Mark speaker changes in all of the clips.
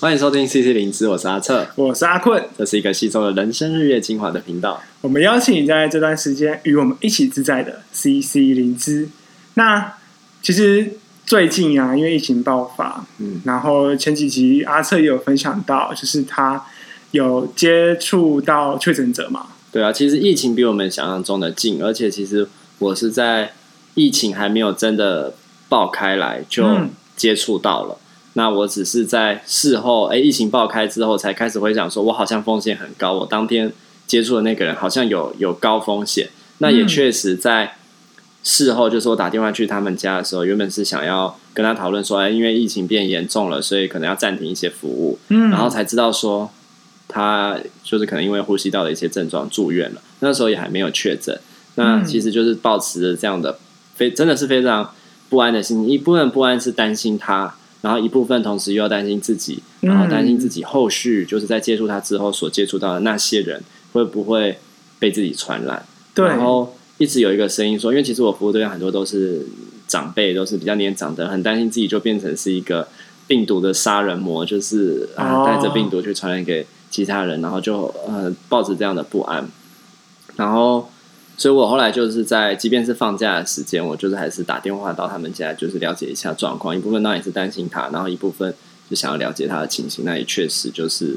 Speaker 1: 欢迎收听 CC 灵芝，我是阿策，
Speaker 2: 我是阿困，
Speaker 1: 这是一个吸收了人生日月精华的频道。
Speaker 2: 我们邀请你在这段时间与我们一起自在的 CC 灵芝。那其实最近啊，因为疫情爆发，嗯，然后前几集阿策也有分享到，就是他有接触到确诊者嘛。
Speaker 1: 对啊，其实疫情比我们想象中的近，而且其实我是在疫情还没有真的爆开来就接触到了。嗯那我只是在事后，哎，疫情爆开之后才开始回想，说我好像风险很高。我当天接触的那个人好像有有高风险。那也确实在事后，就是我打电话去他们家的时候，原本是想要跟他讨论说，哎，因为疫情变严重了，所以可能要暂停一些服务。嗯，然后才知道说他就是可能因为呼吸道的一些症状住院了。那时候也还没有确诊。那其实就是保持着这样的非真的是非常不安的心情。一部分不安是担心他。然后一部分同时又要担心自己，然后担心自己后续就是在接触他之后所接触到的那些人会不会被自己传染。对。然后一直有一个声音说，因为其实我服务对象很多都是长辈，都是比较年长的，很担心自己就变成是一个病毒的杀人魔，就是啊带着病毒去传染给其他人，然后就呃抱着这样的不安，然后。所以我后来就是在，即便是放假的时间，我就是还是打电话到他们家，就是了解一下状况。一部分当然也是担心他，然后一部分就想要了解他的情形。那也确实就是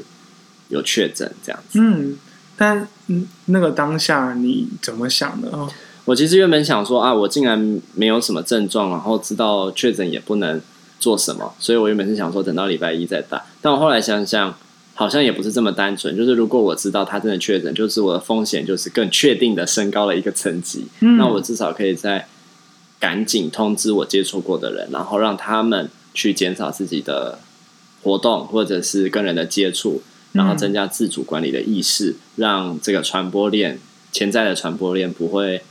Speaker 1: 有确诊这样子。
Speaker 2: 嗯，但嗯，那个当下你怎么想的？
Speaker 1: 我其实原本想说啊，我竟然没有什么症状，然后知道确诊也不能做什么，所以我原本是想说等到礼拜一再打。但我后来想想。好像也不是这么单纯，就是如果我知道他真的确诊，就是我的风险就是更确定的升高了一个层级。嗯，那我至少可以在赶紧通知我接触过的人，然后让他们去减少自己的活动或者是跟人的接触，然后增加自主管理的意识，让这个传播链潜在的传播链不会。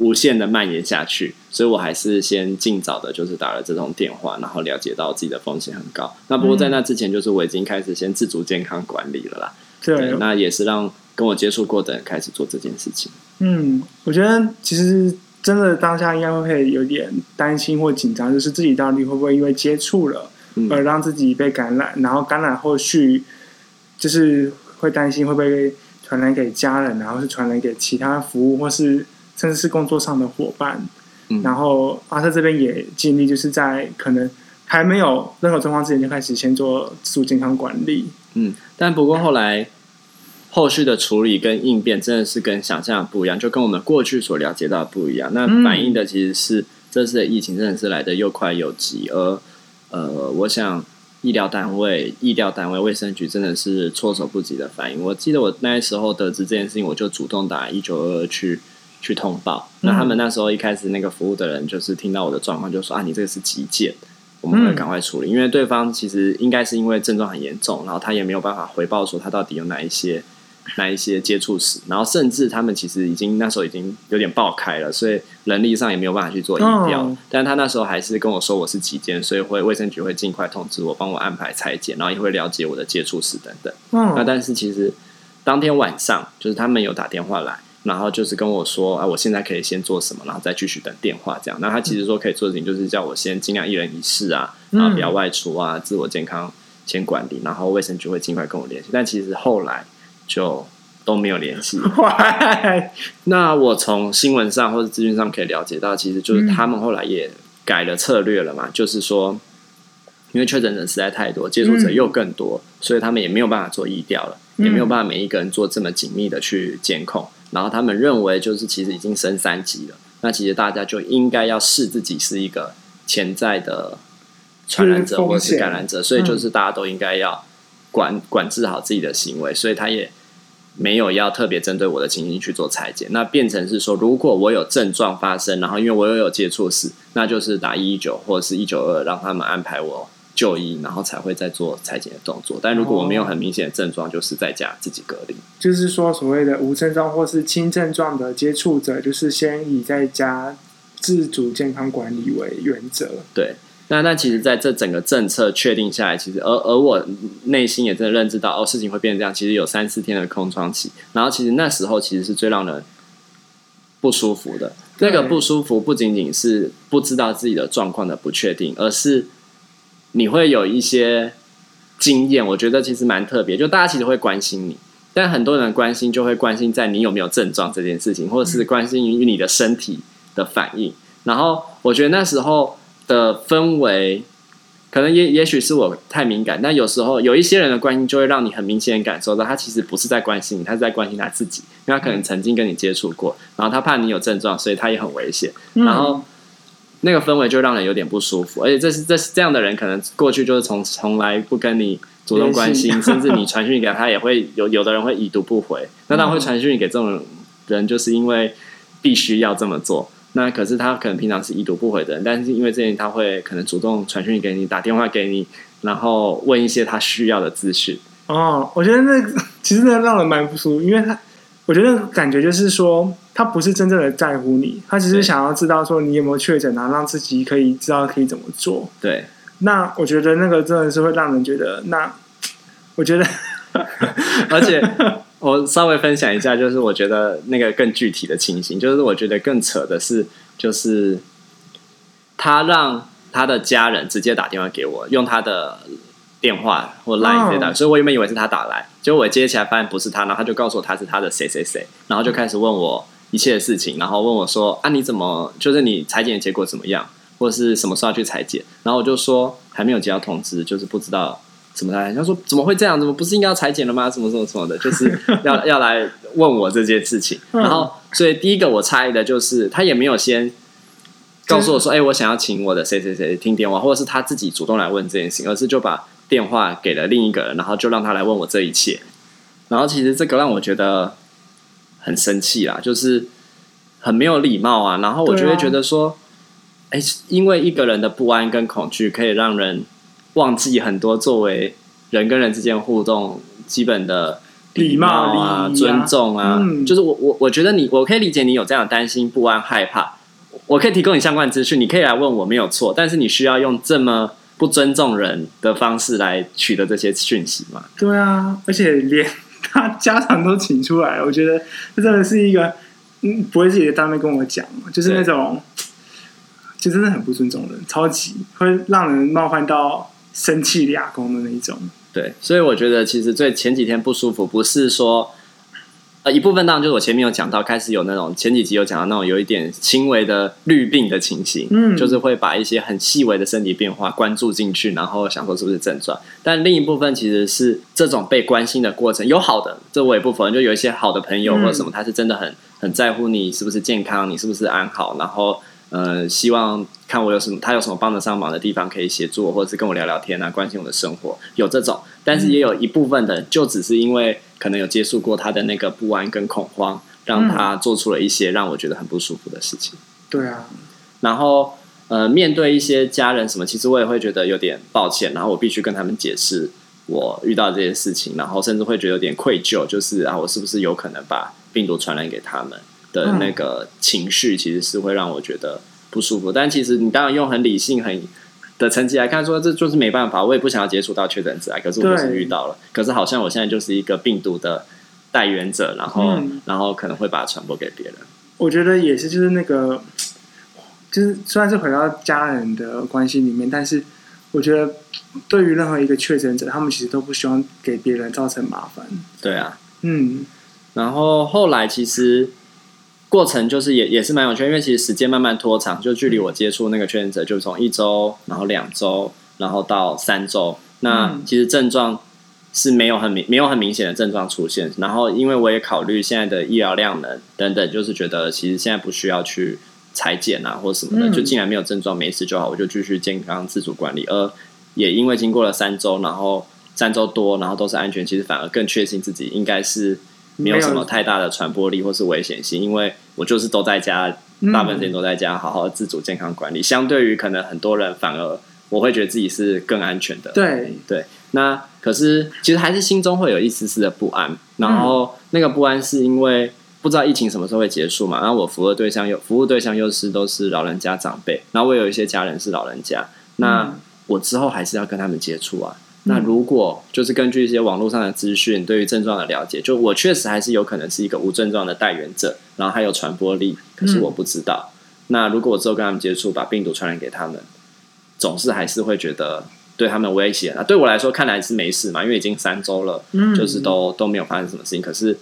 Speaker 1: 无限的蔓延下去，所以我还是先尽早的，就是打了这通电话，然后了解到自己的风险很高。那不过在那之前，就是我已经开始先自主健康管理了啦。对，对，那也是让跟我接触过的人开始做这件事情。
Speaker 2: 嗯，我觉得其实真的当下应该会有点担心或紧张，就是自己到底会不会因为接触了而让自己被感染，然后感染后续就是会担心会不会传染给家人，然后是传染给其他服务或是。甚至是工作上的伙伴，嗯、然后阿特这边也尽力，就是在可能还没有任何状况之前，就开始先做自主健康管理。
Speaker 1: 嗯，但不过后来后续的处理跟应变真的是跟想象的不一样，就跟我们过去所了解到的不一样。那反映的其实是这次的疫情真的是来的又快又急，而呃，我想医疗单位、医疗单位、卫生局真的是措手不及的反应。我记得我那时候得知这件事情，我就主动打一九二二去。去通报，那他们那时候一开始那个服务的人就是听到我的状况，就说啊，你这个是急件，我们会赶快处理，因为对方其实应该是因为症状很严重，然后他也没有办法回报说他到底有哪一些哪一些接触史，然后甚至他们其实已经那时候已经有点爆开了，所以人力上也没有办法去做疫调，但他那时候还是跟我说我是急件，所以会卫生局会尽快通知我，帮我安排裁剪，然后也会了解我的接触史等等。那但是其实当天晚上就是他们有打电话来。然后就是跟我说啊，我现在可以先做什么，然后再继续等电话这样。那他其实说可以做的事情就是叫我先尽量一人一室啊，然后不要外出啊，自我健康先管理，然后卫生局会尽快跟我联系。但其实后来就都没有联系。那我从新闻上或者资讯上可以了解到，其实就是他们后来也改了策略了嘛，就是说因为确诊人实在太多，接触者又更多，所以他们也没有办法做疫调了，也没有办法每一个人做这么紧密的去监控。然后他们认为，就是其实已经升三级了，那其实大家就应该要视自己是一个潜在的传染者或者是感染者，所以就是大家都应该要管管制好自己的行为，所以他也没有要特别针对我的情形去做裁剪，那变成是说，如果我有症状发生，然后因为我又有接触史，那就是打一一九或者是一九二，让他们安排我。就医，然后才会再做裁剪的动作。但如果我没有很明显的症状，就是在家自己隔离。
Speaker 2: 就是说，所谓的无症状或是轻症状的接触者，就是先以在家自主健康管理为原则。
Speaker 1: 对，那那其实，在这整个政策确定下来，其实而而我内心也真的认知到，哦，事情会变成这样。其实有三四天的空窗期，然后其实那时候其实是最让人不舒服的。那个不舒服不仅仅是不知道自己的状况的不确定，而是。你会有一些经验，我觉得其实蛮特别。就大家其实会关心你，但很多人关心就会关心在你有没有症状这件事情，或者是关心于你的身体的反应。然后我觉得那时候的氛围。可能也也许是我太敏感，但有时候有一些人的关心就会让你很明显感受到，他其实不是在关心你，他是在关心他自己，因为他可能曾经跟你接触过，然后他怕你有症状，所以他也很危险，然后那个氛围就让人有点不舒服，而且这是这是这样的人，可能过去就是从从来不跟你主动关心，甚至你传讯给他，他也会有有的人会已读不回，那他会传讯给这种人，就是因为必须要这么做。那可是他可能平常是已读不回的人，但是因为这件他会可能主动传讯给你，打电话给你，然后问一些他需要的资讯。
Speaker 2: 哦，我觉得那其实那让人蛮不舒服，因为他我觉得感觉就是说他不是真正的在乎你，他只是想要知道说你有没有确诊，然后让自己可以知道可以怎么做。
Speaker 1: 对，
Speaker 2: 那我觉得那个真的是会让人觉得，那我觉得，
Speaker 1: 而且。我稍微分享一下，就是我觉得那个更具体的情形，就是我觉得更扯的是，就是他让他的家人直接打电话给我，用他的电话或 line 接打，所以我原本以为是他打来，结果我接起来发现不是他，然后他就告诉我他是他的谁谁谁，然后就开始问我一切的事情，然后问我说啊，你怎么就是你裁剪的结果怎么样，或者是什么时候要去裁剪，然后我就说还没有接到通知，就是不知道。怎么来？他说怎么会这样？怎么不是应该要裁剪了吗？什么什么什么的，就是要要来问我这件事情。然后，所以第一个我猜的就是他也没有先告诉我说：“哎、欸，我想要请我的谁谁谁听电话，或者是他自己主动来问这件事情，而是就把电话给了另一个人，然后就让他来问我这一切。然后，其实这个让我觉得很生气啦，就是很没有礼貌啊。然后，我就会觉得说：哎、欸，因为一个人的不安跟恐惧，可以让人。忘记很多作为人跟人之间互动基本的礼貌啊、尊重啊，嗯、就是我我我觉得你我可以理解你有这样的担心、不安、害怕，我可以提供你相关资讯，你可以来问我没有错，但是你需要用这么不尊重人的方式来取得这些讯息嘛？
Speaker 2: 对啊，而且连他家长都请出来，我觉得这真的是一个嗯，不会自己的单位跟我讲，就是那种就真的很不尊重人，超级会让人冒犯到。生气俩公的那一种，
Speaker 1: 对，所以我觉得其实最前几天不舒服，不是说呃一部分当然就是我前面有讲到，开始有那种前几集有讲到那种有一点轻微的绿病的情形，嗯，就是会把一些很细微的身体变化关注进去，然后想说是不是症状。但另一部分其实是这种被关心的过程，有好的，这我也不否认，就有一些好的朋友或者什么，他是真的很很在乎你是不是健康，你是不是安好，然后。呃，希望看我有什么，他有什么帮得上忙的地方可以协助我，或者是跟我聊聊天啊，关心我的生活，有这种。但是也有一部分的，就只是因为可能有接触过他的那个不安跟恐慌，让他做出了一些让我觉得很不舒服的事情。
Speaker 2: 对啊。
Speaker 1: 然后呃，面对一些家人什么，其实我也会觉得有点抱歉，然后我必须跟他们解释我遇到这些事情，然后甚至会觉得有点愧疚，就是啊，我是不是有可能把病毒传染给他们？的那个情绪其实是会让我觉得不舒服，但其实你当然用很理性、很的成绩来看，说这就是没办法，我也不想要接触到确诊者啊。可是我就是遇到了，可是好像我现在就是一个病毒的带源者，然后、嗯、然后可能会把它传播给别人。
Speaker 2: 我觉得也是，就是那个，就是虽然是回到家人的关系里面，但是我觉得对于任何一个确诊者，他们其实都不希望给别人造成麻烦。
Speaker 1: 对啊，
Speaker 2: 嗯，
Speaker 1: 然后后来其实。过程就是也也是蛮有趣，因为其实时间慢慢拖长，就距离我接触那个确诊者，就从一周，然后两周，然后到三周。那其实症状是没有很明没有很明显的症状出现。然后因为我也考虑现在的医疗量能等等，就是觉得其实现在不需要去裁剪啊或什么的，就既然没有症状没事就好，我就继续健康自主管理。而也因为经过了三周，然后三周多，然后都是安全，其实反而更确信自己应该是。没有什么太大的传播力或是危险性，因为我就是都在家，大部分时间都在家，好好自主健康管理。相对于可能很多人，反而我会觉得自己是更安全的。
Speaker 2: 对
Speaker 1: 对，那可是其实还是心中会有一丝丝的不安。然后那个不安是因为不知道疫情什么时候会结束嘛？然后我服务对象又服务对象又是都是老人家长辈，然后我有一些家人是老人家，那我之后还是要跟他们接触啊。那如果就是根据一些网络上的资讯，对于症状的了解，就我确实还是有可能是一个无症状的带源者，然后还有传播力，可是我不知道。嗯、那如果我之后跟他们接触，把病毒传染给他们，总是还是会觉得对他们威胁那。对我来说，看来是没事嘛，因为已经三周了，
Speaker 2: 嗯
Speaker 1: 就是都都没有发生什么事情。可是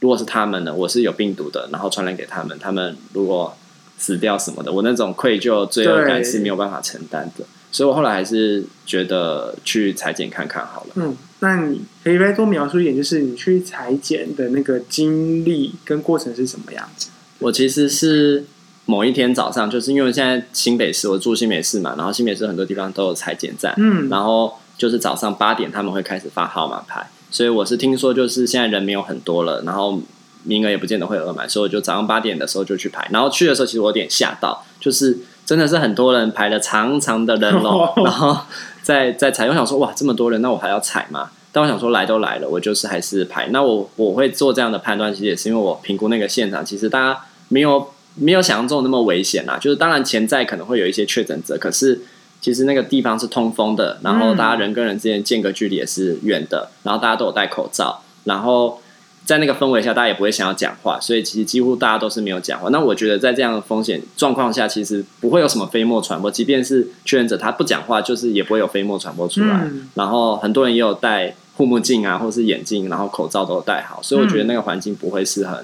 Speaker 1: 如果是他们呢？我是有病毒的，然后传染给他们，他们如果死掉什么的，我那种愧疚、罪恶感是没有办法承担的。所以我后来还是觉得去裁剪看看好了。
Speaker 2: 嗯，那你可以再多描述一点，就是你去裁剪的那个经历跟过程是什么样子？
Speaker 1: 我其实是某一天早上，就是因为现在新北市，我住新北市嘛，然后新北市很多地方都有裁剪站，
Speaker 2: 嗯，
Speaker 1: 然后就是早上八点他们会开始发号码牌，所以我是听说就是现在人没有很多了，然后名额也不见得会额满，所以我就早上八点的时候就去排，然后去的时候其实我有点吓到，就是真的是很多人排了长长的人龙，然后在在踩，我想说哇这么多人，那我还要踩吗？但我想说来都来了，我就是还是排。那我我会做这样的判断，其实也是因为我评估那个现场，其实大家没有没有想象中那么危险啦。就是当然潜在可能会有一些确诊者，可是其实那个地方是通风的，然后大家人跟人之间间隔距离也是远的，然后大家都有戴口罩，然后在那个氛围下，大家也不会想要讲话，所以其实几乎大家都是没有讲话。那我觉得在这样的风险状况下，其实不会有什么飞沫传播，即便是确诊者他不讲话，就是也不会有飞沫传播出来。
Speaker 2: 嗯
Speaker 1: 然后很多人也有戴护目镜啊，或是眼镜，然后口罩都戴好，所以我觉得那个环境不会是很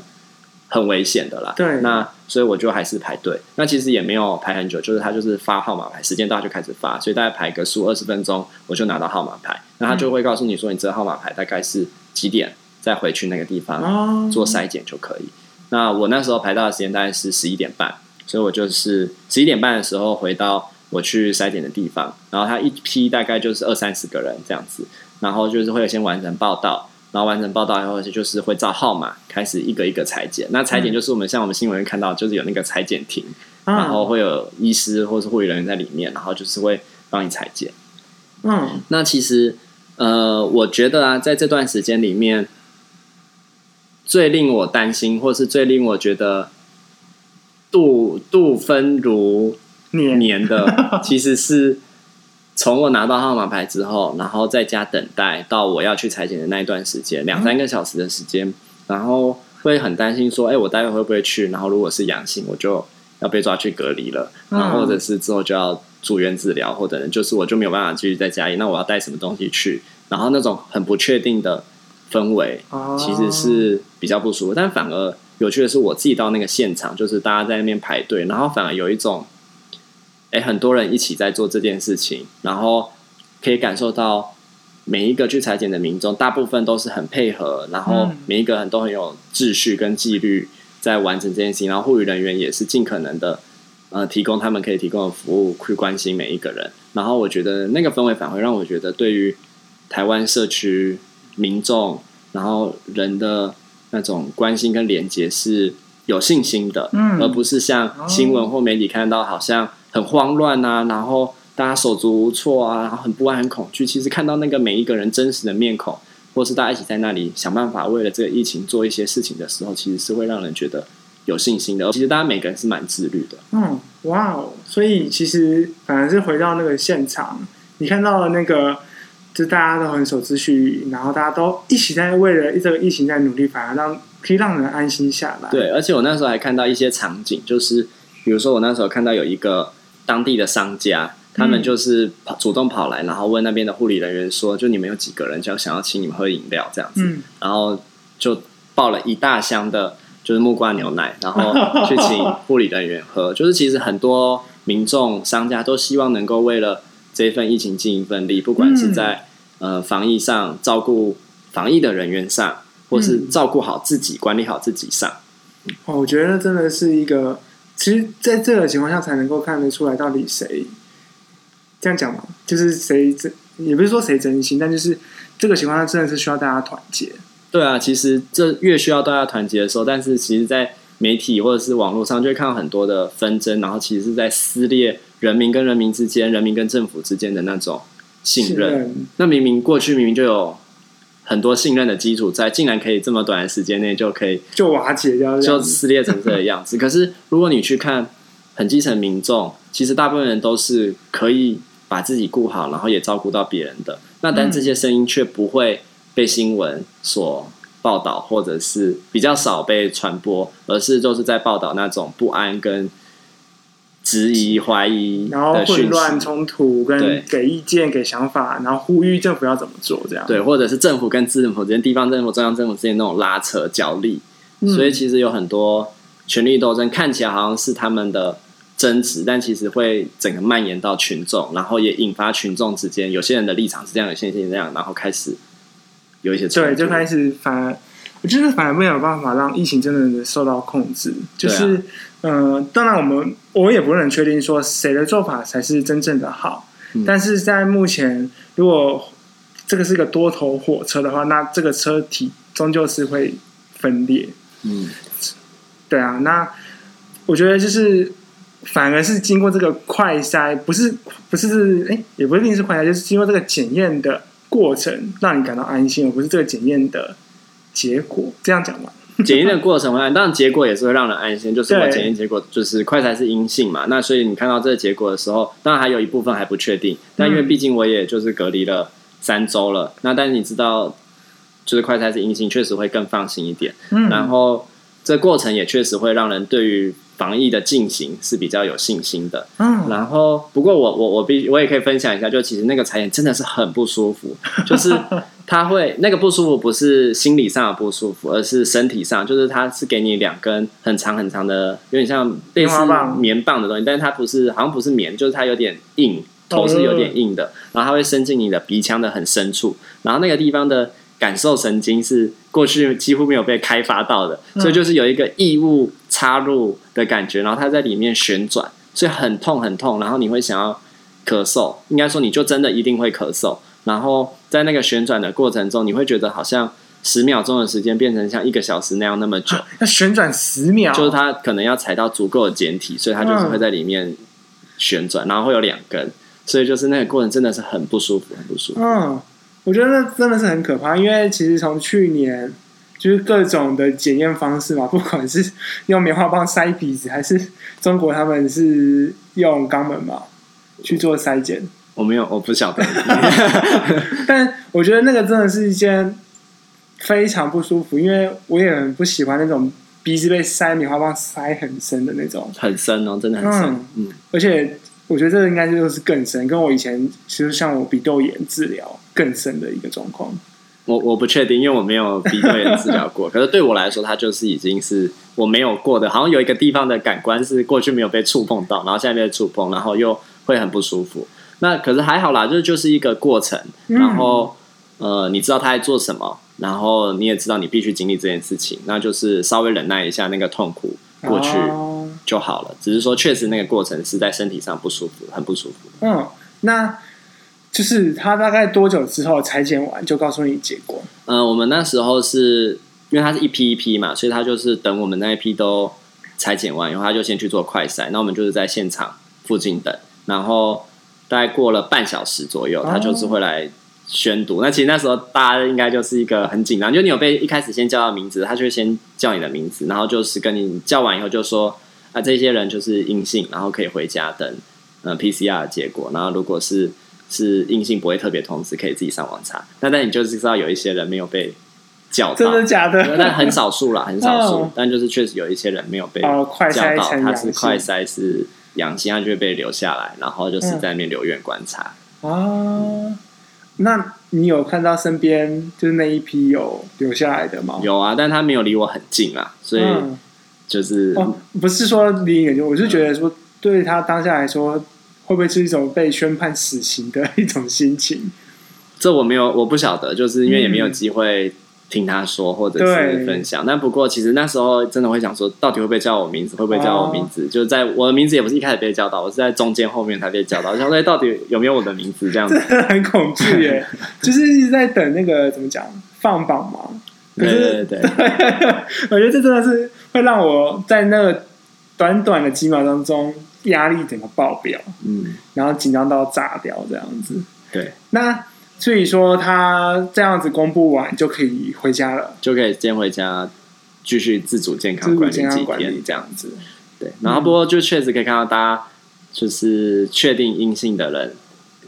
Speaker 1: 很危险的啦。
Speaker 2: 对，
Speaker 1: 那所以我就还是排队。那其实也没有排很久，就是他就是发号码牌，时间到就开始发，所以大概排个十五二十分钟，我就拿到号码牌。那他就会告诉你说，你这个号码牌大概是几点，再回去那个地方做筛检就可以。那我那时候排到的时间大概是十一点半，所以我就是十一点半的时候回到我去筛检的地方，然后他一批大概就是二三十个人这样子，然后就是会有先完成报道。然后完成报道以后，就是会照号码开始一个一个裁剪。那裁剪就是我们像我们新闻看到，就是有那个裁剪亭，嗯、然后会有医师或是护理人员在里面，然后就是会帮你裁剪。
Speaker 2: 嗯，
Speaker 1: 那其实呃，我觉得啊，在这段时间里面，最令我担心，或是最令我觉得度度分如年的，其实是。从我拿到号码牌之后，然后在家等待到我要去采检的那一段时间，两三个小时的时间，然后会很担心说，哎，我待会会不会去？然后如果是阳性，我就要被抓去隔离了，然后或者是之后就要住院治疗，或者就是我就没有办法继续在家里，那我要带什么东西去？然后那种很不确定的氛围，其实是比较不舒服。但反而有趣的是，我自己到那个现场，就是大家在那边排队，然后反而有一种。诶，很多人一起在做这件事情，然后可以感受到每一个去裁剪的民众，大部分都是很配合，然后每一个人都很有秩序跟纪律在完成这件事情，然后护理人员也是尽可能的呃提供他们可以提供的服务，去关心每一个人。然后我觉得那个氛围反而让我觉得，对于台湾社区民众，然后人的那种关心跟连接是有信心的，嗯，而不是像新闻或媒体看到好像。很慌乱啊，然后大家手足无措啊，然后很不安、很恐惧。其实看到那个每一个人真实的面孔，或是大家一起在那里想办法为了这个疫情做一些事情的时候，其实是会让人觉得有信心的。其实大家每个人是蛮自律的。
Speaker 2: 嗯，哇哦！所以其实反而是回到那个现场，你看到了那个，就大家都很守秩序，然后大家都一起在为了这个疫情在努力，反而让可以让人安心下来。
Speaker 1: 对，而且我那时候还看到一些场景，就是比如说我那时候看到有一个。当地的商家，他们就是跑主动跑来，然后问那边的护理人员说：“就你们有几个人，就想要请你们喝饮料这样子。嗯”然后就抱了一大箱的，就是木瓜牛奶，然后 去请护理人员喝。就是其实很多民众、商家都希望能够为了这份疫情尽一份力，不管是在呃防疫上照顾防疫的人员上，或是照顾好自己、管理好自己上。
Speaker 2: 哦，我觉得真的是一个。其实，在这个情况下，才能够看得出来到底谁这样讲嘛，就是谁真，也不是说谁真心，但就是这个情况下，真的是需要大家团结。
Speaker 1: 对啊，其实这越需要大家团结的时候，但是其实，在媒体或者是网络上，就会看到很多的纷争，然后其实是在撕裂人民跟人民之间、人民跟政府之间的那种信任。任。那明明过去明明就有。很多信任的基础在，竟然可以这么短的时间内就可以
Speaker 2: 就瓦解掉，
Speaker 1: 就撕裂成这个样子。可是如果你去看很基层民众，其实大部分人都是可以把自己顾好，然后也照顾到别人的。那但这些声音却不会被新闻所报道，或者是比较少被传播，而是就是在报道那种不安跟质疑、怀疑，
Speaker 2: 然后混乱、冲突，跟给意见、给想法，然后呼吁政府要怎么做，这样。
Speaker 1: 对，或者是政府跟政府之间、地方政府、中央政府之间那种拉扯、角力，嗯、所以其实有很多权力斗争，看起来好像是他们的争执，但其实会整个蔓延到群众，然后也引发群众之间有些人的立场是这样，有些人是这样，然后开始有一些
Speaker 2: 对，就开始反而我觉得反而没有办法让疫情真的受到控制，就是。呃，当然，我们我也不能确定说谁的做法才是真正的好。嗯、但是在目前，如果这个是一个多头火车的话，那这个车体终究是会分裂。嗯，对啊。那我觉得就是反而是经过这个快筛，不是不是哎，也不一定是快筛，就是经过这个检验的过程，让你感到安心，而不是这个检验的结果。这样讲吧。
Speaker 1: 检验的过程会让，当然结果也是会让人安心。就是我检验结果就是快筛是阴性嘛，那所以你看到这个结果的时候，当然还有一部分还不确定。但因为毕竟我也就是隔离了三周了，那但是你知道，就是快筛是阴性，确实会更放心一点。嗯，然后这过程也确实会让人对于防疫的进行是比较有信心的。嗯，然后不过我我我必我也可以分享一下，就其实那个采检真的是很不舒服，就是。它会那个不舒服，不是心理上的不舒服，而是身体上，就是它是给你两根很长很长的，有点像类似棉棒的东西，但是它不是，好像不是棉，就是它有点硬，头是有点硬的，然后它会伸进你的鼻腔的很深处，然后那个地方的感受神经是过去几乎没有被开发到的，所以就是有一个异物插入的感觉，然后它在里面旋转，所以很痛很痛，然后你会想要咳嗽，应该说你就真的一定会咳嗽。然后在那个旋转的过程中，你会觉得好像十秒钟的时间变成像一个小时那样那么久。
Speaker 2: 那旋转十秒，
Speaker 1: 就是它可能要踩到足够的简体，所以它就是会在里面旋转，然后会有两根，所以就是那个过程真的是很不舒服，很不舒服。
Speaker 2: 嗯，我觉得那真的是很可怕，因为其实从去年就是各种的检验方式嘛，不管是用棉花棒塞鼻子，还是中国他们是用肛门嘛去做筛检。
Speaker 1: 我没有，我不晓得。
Speaker 2: 但我觉得那个真的是一件非常不舒服，因为我也很不喜欢那种鼻子被塞棉花棒塞很深的那种，
Speaker 1: 很深哦，真的很深。嗯，
Speaker 2: 嗯，而且我觉得这个应该就是更深，跟我以前其实像我鼻窦炎治疗更深的一个状况。
Speaker 1: 我我不确定，因为我没有鼻窦炎治疗过。可是对我来说，它就是已经是我没有过的，好像有一个地方的感官是过去没有被触碰到，然后现在被触碰，然后又会很不舒服。那可是还好啦，就是就是一个过程，然后、嗯、呃，你知道他在做什么，然后你也知道你必须经历这件事情，那就是稍微忍耐一下那个痛苦过去就好了。哦、只是说，确实那个过程是在身体上不舒服，很不舒服。
Speaker 2: 嗯，那就是他大概多久之后裁剪完就告诉你结果？
Speaker 1: 嗯、呃，我们那时候是因为他是一批一批嘛，所以他就是等我们那一批都裁剪完以后，他就先去做快筛，那我们就是在现场附近等，然后。大概过了半小时左右，他就是会来宣读。Oh. 那其实那时候大家应该就是一个很紧张，就你有被一开始先叫到名字，他就会先叫你的名字，然后就是跟你叫完以后就说啊，这些人就是阴性，然后可以回家等呃 PCR 的结果。然后如果是是阴性，不会特别通知，可以自己上网查。那但你就是知道有一些人没有被叫到，
Speaker 2: 真的假的？
Speaker 1: 但很少数啦，很少数。Oh. 但就是确实有一些人没有被叫到，oh, 他是快筛是。阳性，他就会被留下来，然后就是在那边留院观察。
Speaker 2: 嗯、啊，那你有看到身边就是那一批有留下来的吗？
Speaker 1: 有啊，但他没有离我很近啊，所以就是、
Speaker 2: 不是说离你很近，我是觉得说对他当下来说，会不会是一种被宣判死刑的一种心情？
Speaker 1: 这我没有，我不晓得，就是因为也没有机会。听他说，或者是分享。但不过，其实那时候真的会想说，到底会不会叫我名字？会不会叫我名字？就是在我的名字也不是一开始被叫到，我是在中间后面才被叫到。想说，到底有没有我的名字？这样子
Speaker 2: 很恐惧耶，就是一直在等那个怎么讲放榜嘛。可是，对，对，对，我觉得这真的是会让我在那个短短的几秒当中压力整个爆表，嗯，然后紧张到炸掉这样子。
Speaker 1: 对，
Speaker 2: 那。所以说他这样子公布完就可以回家了，
Speaker 1: 就可以先回家继续自主健康管理几天这样子。对，然后不过就确实可以看到，大家就是确定阴性的人，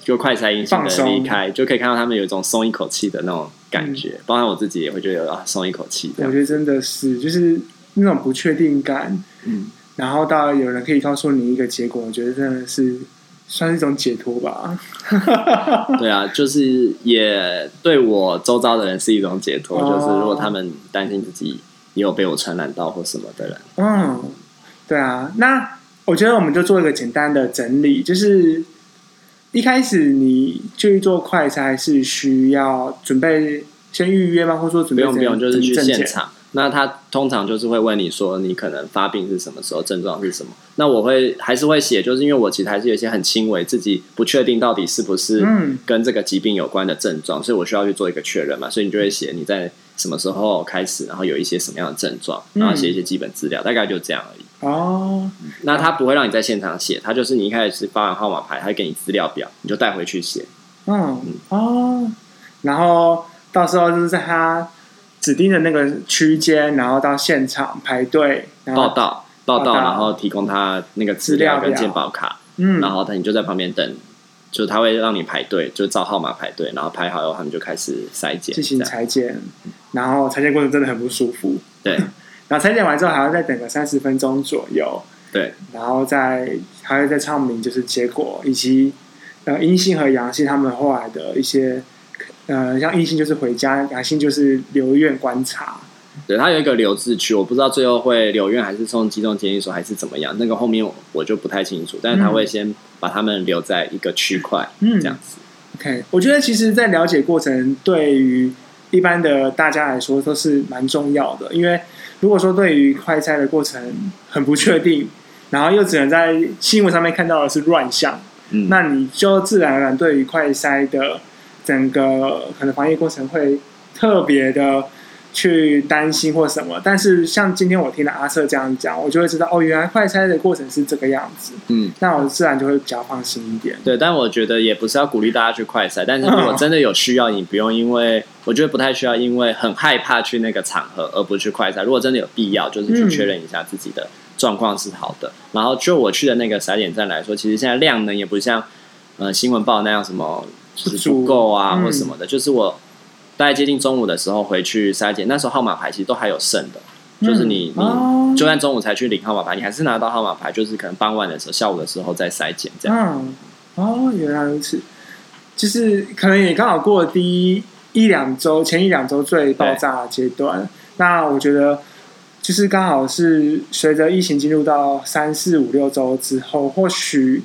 Speaker 1: 就快筛阴性的人离开，就可以看到他们有一种松一口气的那种感觉。嗯、包括我自己也会觉得啊，松一口气。
Speaker 2: 我觉得真的是，就是那种不确定感，嗯，然后到有人可以告诉你一个结果，我觉得真的是算是一种解脱吧。
Speaker 1: 对啊，就是也对我周遭的人是一种解脱，哦、就是如果他们担心自己也有被我传染到或什么的人，
Speaker 2: 嗯，对啊。那我觉得我们就做一个简单的整理，就是一开始你去做快筛是需要准备先预约吗？或者说准备
Speaker 1: 不用不用，就是去现场。那他通常就是会问你说，你可能发病是什么时候，症状是什么？那我会还是会写，就是因为我其实还是有一些很轻微，自己不确定到底是不是跟这个疾病有关的症状，所以我需要去做一个确认嘛。所以你就会写你在什么时候开始，然后有一些什么样的症状，然后写一些基本资料，大概就这样而已。
Speaker 2: 哦，
Speaker 1: 那他不会让你在现场写，他就是你一开始是发完号码牌，他会给你资料表，你就带回去写。
Speaker 2: 嗯，哦，然后到时候就是在他。指定的那个区间，然后到现场排队
Speaker 1: 报到，报到，然后提供他那个资料跟健保卡，嗯，然后他你就在旁边等，就他会让你排队，就照号码排队，然后排好以后，他们就开始筛检，
Speaker 2: 进行裁剪，然后裁剪过程真的很不舒服，
Speaker 1: 对，
Speaker 2: 然后裁剪完之后还要再等个三十分钟左右，
Speaker 1: 对，
Speaker 2: 然后再还会再唱名，就是结果以及呃阴性和阳性他们后来的一些。呃，像阴性就是回家，阳性就是留院观察。
Speaker 1: 对，他有一个留置区，我不知道最后会留院还是送集中检疫所还是怎么样，那个后面我就不太清楚。但是他会先把他们留在一个区块，嗯，这样子。
Speaker 2: OK，我觉得其实，在了解过程对于一般的大家来说都是蛮重要的，因为如果说对于快筛的过程很不确定，然后又只能在新闻上面看到的是乱象，嗯，那你就自然而然对于快筛的。整个可能防疫过程会特别的去担心或什么，但是像今天我听了阿瑟这样讲，我就会知道哦，原来快筛的过程是这个样子。嗯，那我自然就会比较放心一点。
Speaker 1: 对，但我觉得也不是要鼓励大家去快筛，但是如果真的有需要，你不用因为我觉得不太需要，因为很害怕去那个场合而不去快筛。如果真的有必要，就是去确认一下自己的状况是好的。嗯、然后就我去的那个筛检站来说，其实现在量能也不像呃新闻报那样什么。就是不够啊，嗯、或什么的，就是我大概接近中午的时候回去筛检，那时候号码牌其实都还有剩的，嗯、就是你你就算中午才去领号码牌，你还是拿到号码牌，就是可能傍晚的时候、下午的时候再筛检这样。
Speaker 2: 嗯，哦，原来如此，就是可能也刚好过了第一一两周，前一两周最爆炸的阶段。那我觉得，就是刚好是随着疫情进入到三四五六周之后，或许。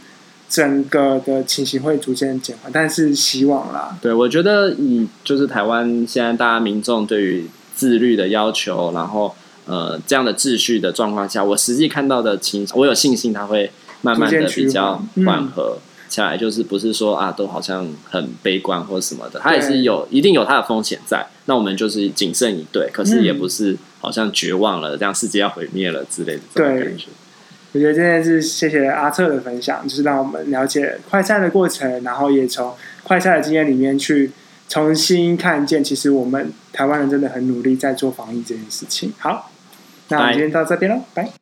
Speaker 2: 整个的情形会逐渐减缓，但是希望啦。
Speaker 1: 对，我觉得以就是台湾现在大家民众对于自律的要求，然后呃这样的秩序的状况下，我实际看到的情，我有信心它会慢慢的比较缓和下来。就是不是说啊都好像很悲观或什么的，它也是有一定有它的风险在。那我们就是谨慎以对，可是也不是好像绝望了，这样世界要毁灭了之类的这种感觉。
Speaker 2: 我觉得真的是谢谢阿策的分享，就是让我们了解快筛的过程，然后也从快筛的经验里面去重新看见，其实我们台湾人真的很努力在做防疫这件事情。好，那我们今天到这边喽，拜。